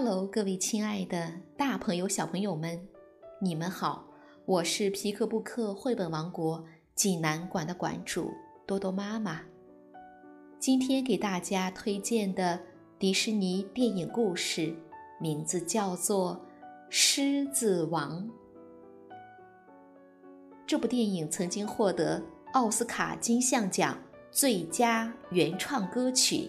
Hello，各位亲爱的大朋友、小朋友们，你们好！我是皮克布克绘本王国济南馆的馆主多多妈妈。今天给大家推荐的迪士尼电影故事，名字叫做《狮子王》。这部电影曾经获得奥斯卡金像奖最佳原创歌曲。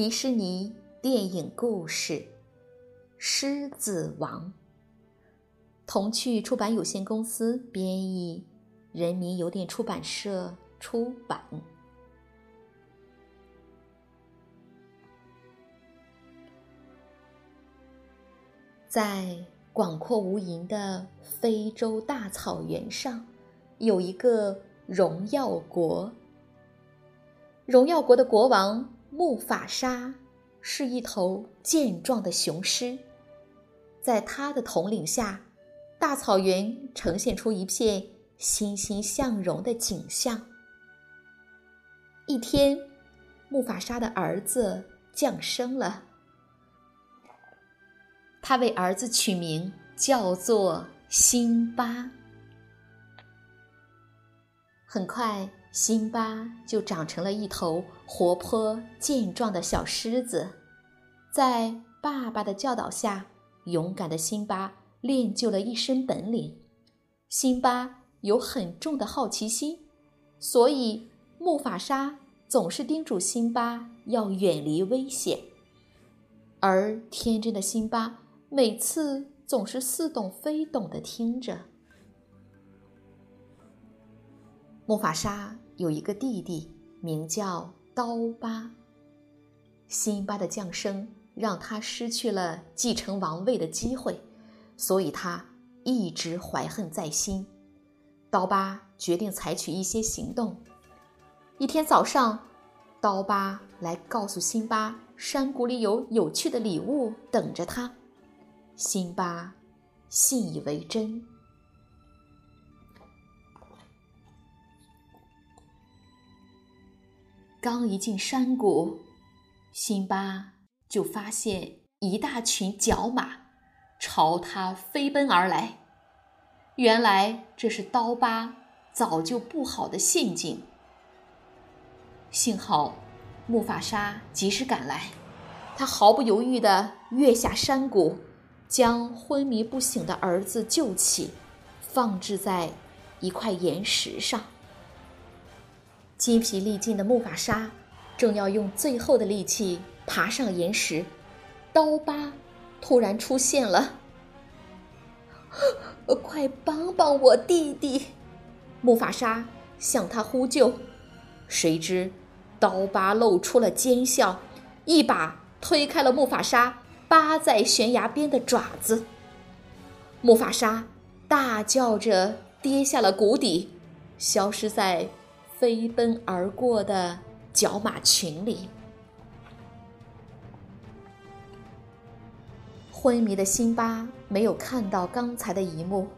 迪士尼电影故事《狮子王》，童趣出版有限公司编译，人民邮电出版社出版。在广阔无垠的非洲大草原上，有一个荣耀国。荣耀国的国王。木法沙是一头健壮的雄狮，在他的统领下，大草原呈现出一片欣欣向荣的景象。一天，木法沙的儿子降生了，他为儿子取名叫做辛巴。很快。辛巴就长成了一头活泼健壮的小狮子，在爸爸的教导下，勇敢的辛巴练就了一身本领。辛巴有很重的好奇心，所以木法沙总是叮嘱辛巴要远离危险。而天真的辛巴每次总是似懂非懂的听着。木法沙有一个弟弟，名叫刀疤。辛巴的降生让他失去了继承王位的机会，所以他一直怀恨在心。刀疤决定采取一些行动。一天早上，刀疤来告诉辛巴，山谷里有有趣的礼物等着他。辛巴信以为真。刚一进山谷，辛巴就发现一大群角马朝他飞奔而来。原来这是刀疤早就布好的陷阱。幸好木法沙及时赶来，他毫不犹豫地跃下山谷，将昏迷不醒的儿子救起，放置在一块岩石上。筋疲力尽的木法沙正要用最后的力气爬上岩石，刀疤突然出现了。快帮帮我弟弟！木法沙向他呼救，谁知刀疤露出了奸笑，一把推开了木法沙扒在悬崖边的爪子。木法沙大叫着跌下了谷底，消失在。飞奔而过的角马群里，昏迷的辛巴没有看到刚才的一幕。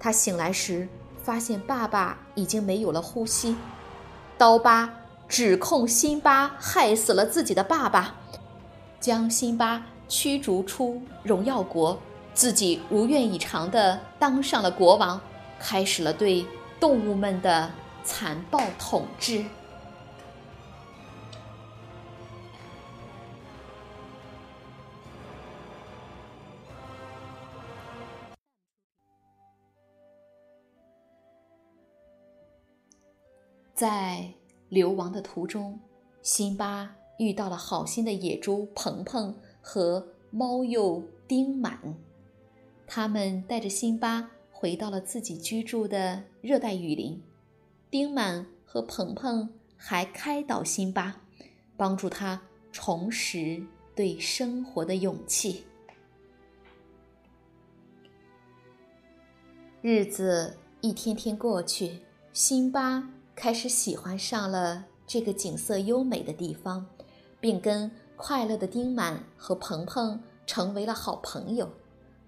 他醒来时，发现爸爸已经没有了呼吸。刀疤指控辛巴害死了自己的爸爸，将辛巴驱逐出荣耀国，自己如愿以偿的当上了国王，开始了对动物们的。残暴统治。在流亡的途中，辛巴遇到了好心的野猪鹏鹏和猫鼬丁满，他们带着辛巴回到了自己居住的热带雨林。丁满和鹏鹏还开导辛巴，帮助他重拾对生活的勇气。日子一天天过去，辛巴开始喜欢上了这个景色优美的地方，并跟快乐的丁满和鹏鹏成为了好朋友。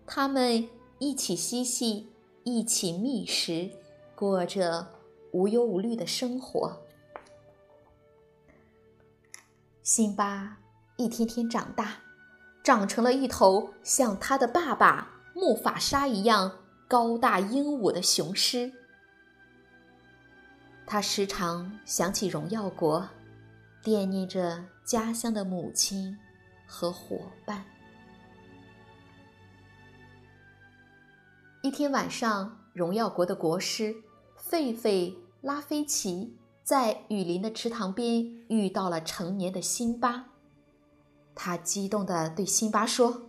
他们一起嬉戏，一起觅食，过着。无忧无虑的生活。辛巴一天天长大，长成了一头像他的爸爸木法沙一样高大英武的雄狮。他时常想起荣耀国，惦念着家乡的母亲和伙伴。一天晚上，荣耀国的国师狒狒。拉菲奇在雨林的池塘边遇到了成年的辛巴，他激动地对辛巴说：“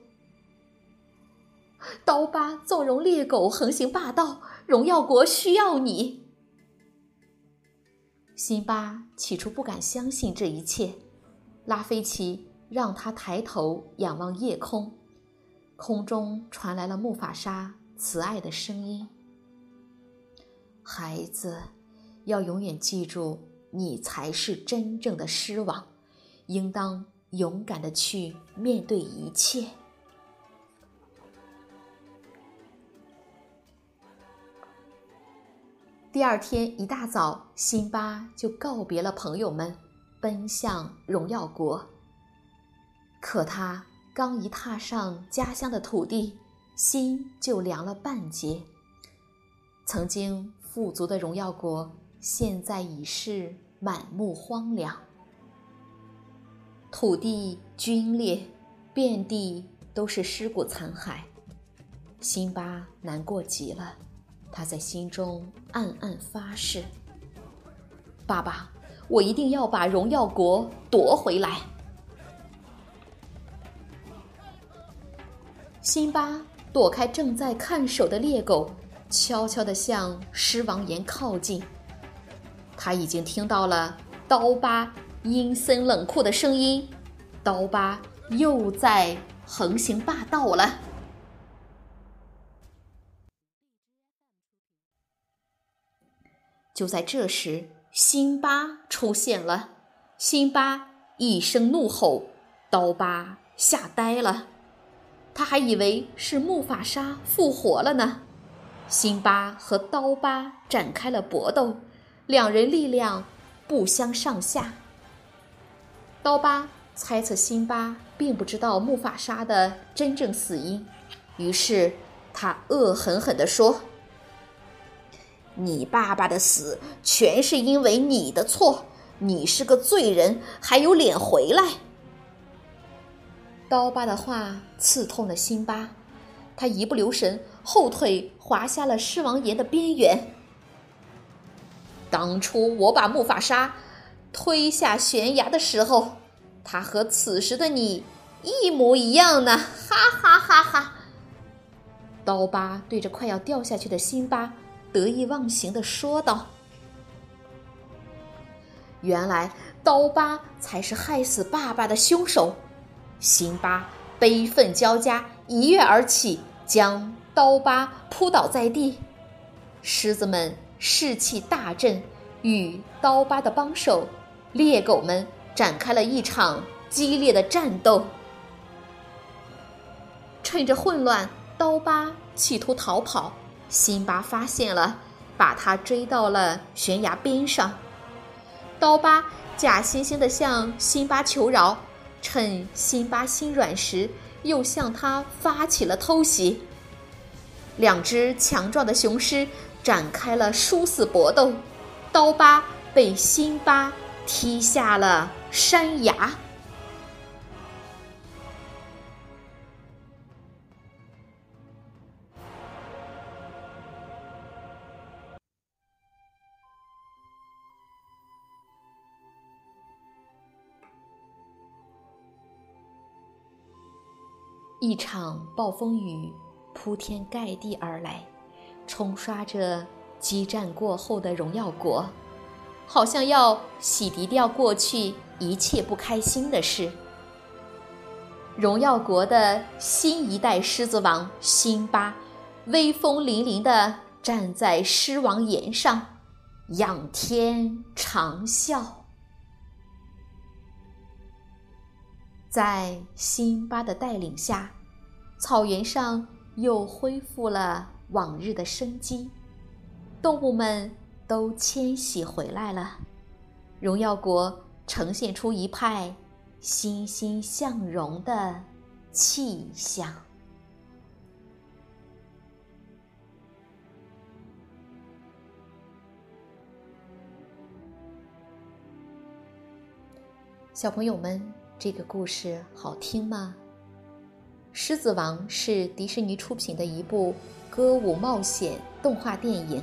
刀疤纵容猎狗横行霸道，荣耀国需要你。”辛巴起初不敢相信这一切，拉菲奇让他抬头仰望夜空，空中传来了木法沙慈爱的声音：“孩子。”要永远记住，你才是真正的狮王，应当勇敢的去面对一切。第二天一大早，辛巴就告别了朋友们，奔向荣耀国。可他刚一踏上家乡的土地，心就凉了半截。曾经富足的荣耀国。现在已是满目荒凉，土地龟裂，遍地都是尸骨残骸。辛巴难过极了，他在心中暗暗发誓：“爸爸，我一定要把荣耀国夺回来。”辛巴躲开正在看守的猎狗，悄悄地向狮王岩靠近。他已经听到了刀疤阴森冷酷的声音，刀疤又在横行霸道了。就在这时，辛巴出现了。辛巴一声怒吼，刀疤吓呆了，他还以为是木法沙复活了呢。辛巴和刀疤展开了搏斗。两人力量不相上下。刀疤猜测辛巴并不知道木法沙的真正死因，于是他恶狠狠地说：“你爸爸的死全是因为你的错，你是个罪人，还有脸回来？”刀疤的话刺痛了辛巴，他一不留神，后腿滑下了狮王岩的边缘。当初我把木法沙推下悬崖的时候，他和此时的你一模一样呢！哈哈哈哈！刀疤对着快要掉下去的辛巴得意忘形的说道：“原来刀疤才是害死爸爸的凶手！”辛巴悲愤交加，一跃而起，将刀疤扑倒在地。狮子们。士气大振，与刀疤的帮手猎狗们展开了一场激烈的战斗。趁着混乱，刀疤企图逃跑，辛巴发现了，把他追到了悬崖边上。刀疤假惺惺地向辛巴求饶，趁辛巴心软时，又向他发起了偷袭。两只强壮的雄狮。展开了殊死搏斗，刀疤被辛巴踢下了山崖。一场暴风雨铺天盖地而来。冲刷着激战过后的荣耀国，好像要洗涤掉过去一切不开心的事。荣耀国的新一代狮子王辛巴，威风凛凛地站在狮王岩上，仰天长啸。在辛巴的带领下，草原上又恢复了往日的生机，动物们都迁徙回来了，荣耀国呈现出一派欣欣向荣的气象。小朋友们。这个故事好听吗？《狮子王》是迪士尼出品的一部歌舞冒险动画电影。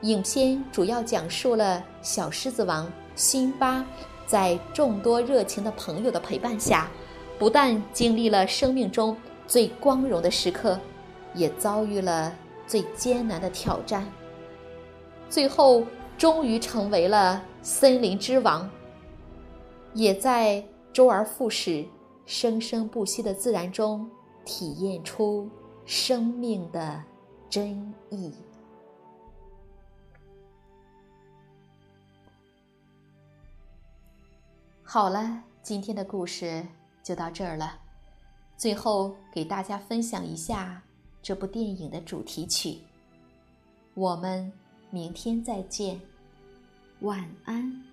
影片主要讲述了小狮子王辛巴在众多热情的朋友的陪伴下，不但经历了生命中最光荣的时刻，也遭遇了最艰难的挑战，最后终于成为了森林之王，也在。周而复始、生生不息的自然中，体验出生命的真意。好了，今天的故事就到这儿了。最后给大家分享一下这部电影的主题曲。我们明天再见，晚安。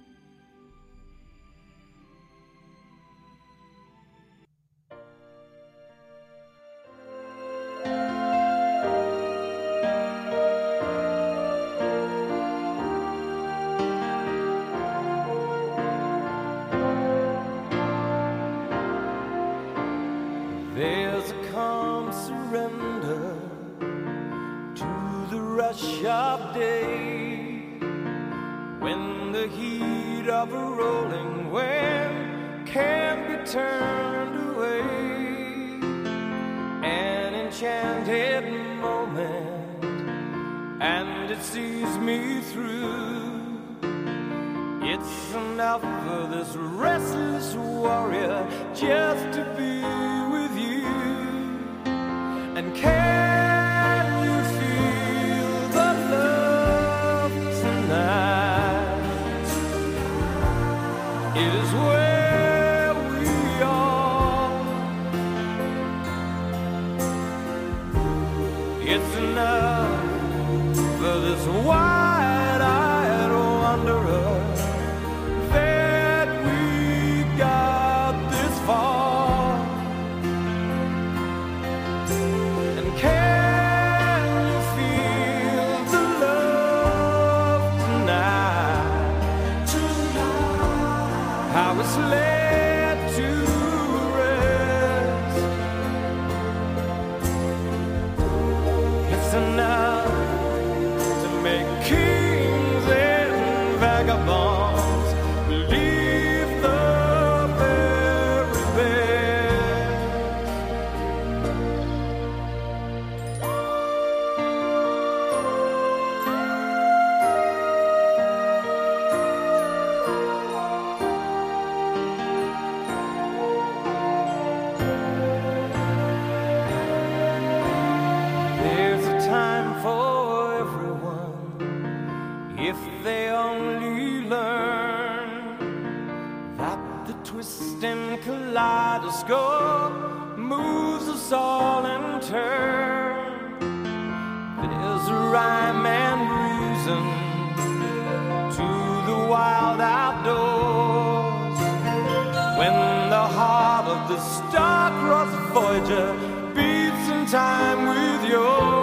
Moment, and it sees me through. It's enough for this restless warrior just to be star-crossed Voyager beats in time with yours.